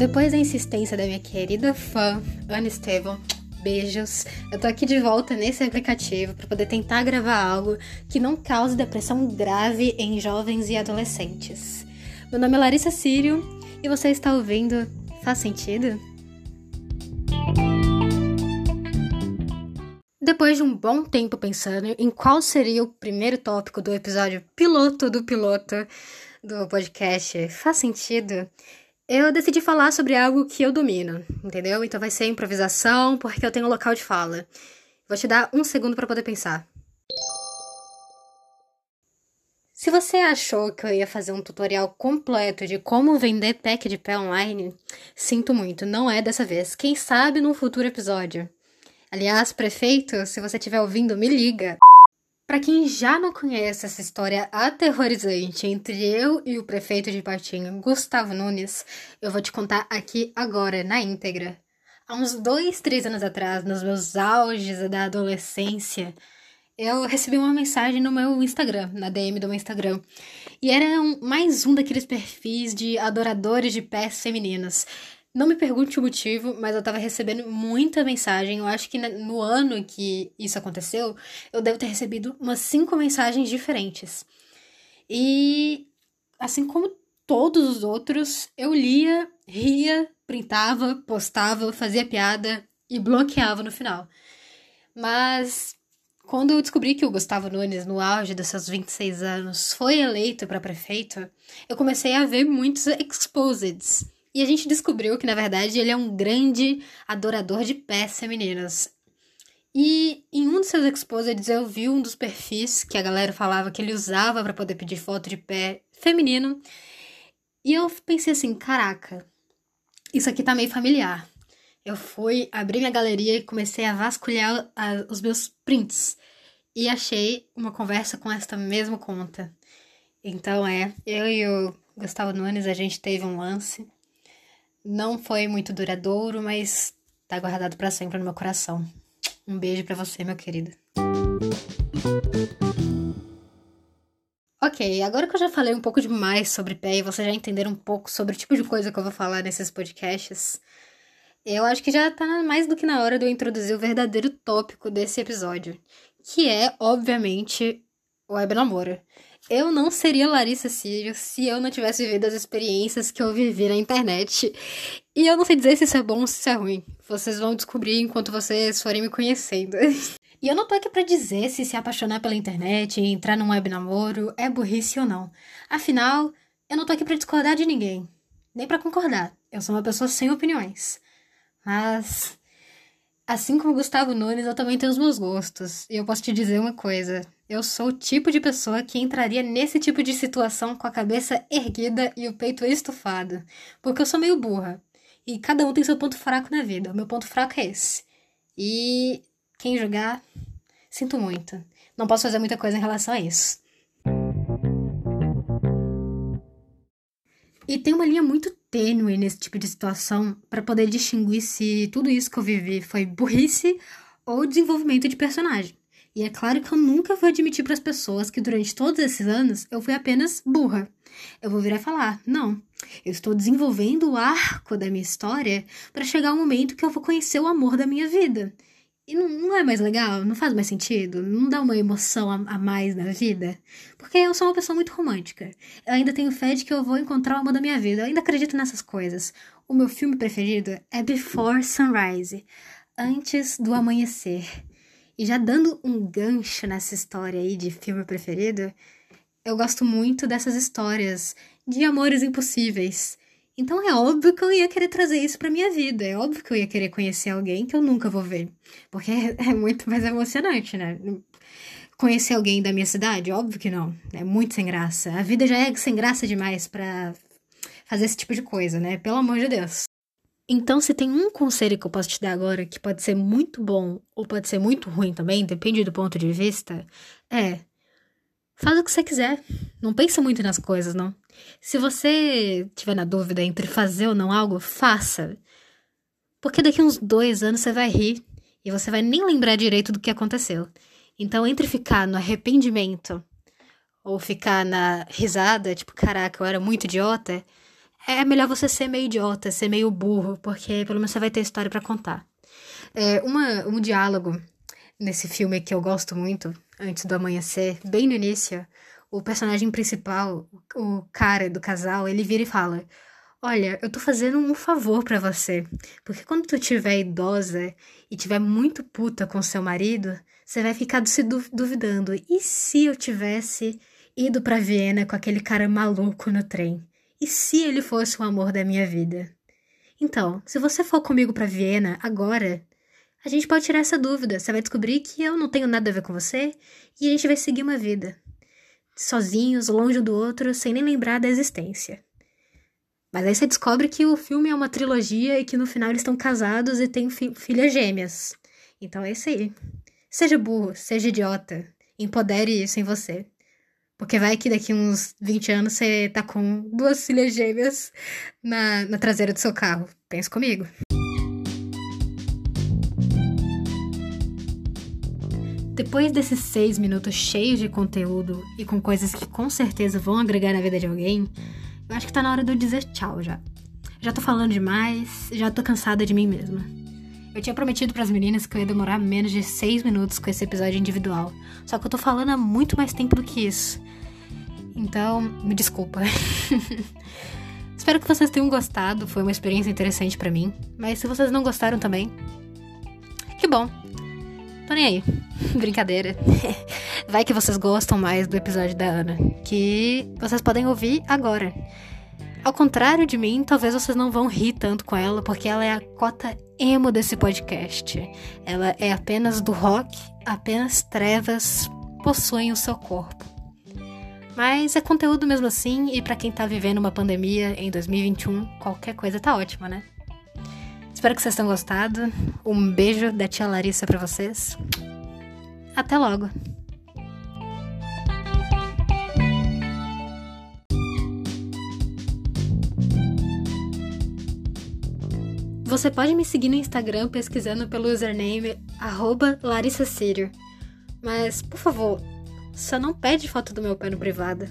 Depois da insistência da minha querida fã, Ana Estevam, beijos. Eu tô aqui de volta nesse aplicativo para poder tentar gravar algo que não cause depressão grave em jovens e adolescentes. Meu nome é Larissa Sírio e você está ouvindo Faz Sentido? Depois de um bom tempo pensando em qual seria o primeiro tópico do episódio piloto do piloto do podcast Faz Sentido, eu decidi falar sobre algo que eu domino, entendeu? Então vai ser improvisação, porque eu tenho um local de fala. Vou te dar um segundo para poder pensar. Se você achou que eu ia fazer um tutorial completo de como vender pack de pé online, sinto muito, não é dessa vez. Quem sabe num futuro episódio. Aliás, prefeito, se você estiver ouvindo, me liga. Para quem já não conhece essa história aterrorizante entre eu e o prefeito de Patinho, Gustavo Nunes, eu vou te contar aqui agora, na íntegra. Há uns dois, três anos atrás, nos meus auges da adolescência, eu recebi uma mensagem no meu Instagram, na DM do meu Instagram. E era um, mais um daqueles perfis de adoradores de pés femininas. Não me pergunte o motivo, mas eu tava recebendo muita mensagem. Eu acho que no ano que isso aconteceu, eu devo ter recebido umas cinco mensagens diferentes. E assim como todos os outros, eu lia, ria, printava, postava, fazia piada e bloqueava no final. Mas quando eu descobri que o Gustavo Nunes, no auge dos seus 26 anos, foi eleito para prefeito, eu comecei a ver muitos exposeds e a gente descobriu que, na verdade, ele é um grande adorador de pés femininas. E em um dos seus exposits eu vi um dos perfis que a galera falava que ele usava para poder pedir foto de pé feminino. E eu pensei assim, caraca, isso aqui tá meio familiar. Eu fui, abri minha galeria e comecei a vasculhar a, os meus prints. E achei uma conversa com esta mesma conta. Então é, eu e o Gustavo Nunes, a gente teve um lance. Não foi muito duradouro, mas tá guardado para sempre no meu coração. Um beijo para você, meu querido. Ok, agora que eu já falei um pouco demais sobre pé e vocês já entenderam um pouco sobre o tipo de coisa que eu vou falar nesses podcasts, eu acho que já tá mais do que na hora de eu introduzir o verdadeiro tópico desse episódio, que é, obviamente, o web namoro. Eu não seria Larissa Sírio se eu não tivesse vivido as experiências que eu vivi na internet. E eu não sei dizer se isso é bom ou se isso é ruim. Vocês vão descobrir enquanto vocês forem me conhecendo. E eu não tô aqui pra dizer se se apaixonar pela internet entrar num web namoro é burrice ou não. Afinal, eu não tô aqui pra discordar de ninguém. Nem para concordar. Eu sou uma pessoa sem opiniões. Mas Assim como Gustavo Nunes, eu também tenho os meus gostos. E eu posso te dizer uma coisa: eu sou o tipo de pessoa que entraria nesse tipo de situação com a cabeça erguida e o peito estufado. Porque eu sou meio burra. E cada um tem seu ponto fraco na vida. O meu ponto fraco é esse. E quem julgar, sinto muito. Não posso fazer muita coisa em relação a isso. E tem uma linha muito tênue nesse tipo de situação para poder distinguir se tudo isso que eu vivi foi burrice ou desenvolvimento de personagem. E é claro que eu nunca vou admitir para as pessoas que durante todos esses anos eu fui apenas burra. Eu vou virar e falar: não, eu estou desenvolvendo o arco da minha história para chegar ao momento que eu vou conhecer o amor da minha vida. E não, não, é mais legal? Não faz mais sentido? Não dá uma emoção a, a, mais na vida? Porque eu sou uma pessoa muito romântica. Eu ainda tenho fé de que eu vou encontrar o amor da minha vida. Eu ainda acredito nessas coisas. O meu filme preferido é Before Sunrise Antes do Amanhecer. E já dando um gancho nessa história aí de filme preferido, eu gosto muito dessas histórias de amores impossíveis então é óbvio que eu ia querer trazer isso pra minha vida. É óbvio que eu ia querer conhecer alguém que eu nunca vou ver. Porque é, é muito mais emocionante, né? Conhecer alguém da minha cidade? Óbvio que não. É muito sem graça. A vida já é sem graça demais para fazer esse tipo de coisa, né? Pelo amor de Deus. Então, se tem um conselho que eu posso te dar agora, que pode ser muito bom ou pode ser muito ruim também, depende do ponto de vista, é Faz o que você quiser. Não pensa muito nas coisas, não. Se você tiver na dúvida entre fazer ou não algo, faça. Porque daqui uns dois anos você vai rir e você vai nem lembrar direito do que aconteceu. Então, entre ficar no arrependimento ou ficar na risada, tipo, caraca, eu era muito idiota, é melhor você ser meio idiota, ser meio burro, porque pelo menos você vai ter história para contar. É, uma, um diálogo nesse filme que eu gosto muito, antes do amanhecer, bem no início, o personagem principal, o cara do casal, ele vira e fala: Olha, eu tô fazendo um favor para você, porque quando tu tiver idosa e tiver muito puta com seu marido, você vai ficar se duvidando. E se eu tivesse ido para Viena com aquele cara maluco no trem? E se ele fosse o amor da minha vida? Então, se você for comigo para Viena agora, a gente pode tirar essa dúvida. Você vai descobrir que eu não tenho nada a ver com você e a gente vai seguir uma vida. Sozinhos, longe do outro, sem nem lembrar da existência. Mas aí você descobre que o filme é uma trilogia e que no final eles estão casados e têm fi filhas gêmeas. Então é isso aí. Seja burro, seja idiota. Empodere isso em você. Porque vai que daqui uns 20 anos você tá com duas filhas gêmeas na, na traseira do seu carro. Pensa comigo. Depois desses seis minutos cheios de conteúdo e com coisas que com certeza vão agregar na vida de alguém, eu acho que tá na hora de eu dizer tchau já. Já tô falando demais, já tô cansada de mim mesma. Eu tinha prometido para as meninas que eu ia demorar menos de seis minutos com esse episódio individual. Só que eu tô falando há muito mais tempo do que isso. Então, me desculpa. Espero que vocês tenham gostado, foi uma experiência interessante para mim. Mas se vocês não gostaram também, que bom. Tô nem aí. Brincadeira. Vai que vocês gostam mais do episódio da Ana, que vocês podem ouvir agora. Ao contrário de mim, talvez vocês não vão rir tanto com ela, porque ela é a cota emo desse podcast. Ela é apenas do rock, apenas trevas possuem o seu corpo. Mas é conteúdo mesmo assim, e para quem tá vivendo uma pandemia em 2021, qualquer coisa tá ótima, né? Espero que vocês tenham gostado. Um beijo da tia Larissa para vocês. Até logo. Você pode me seguir no Instagram pesquisando pelo username Larissa Mas, por favor, só não pede foto do meu pé no privado.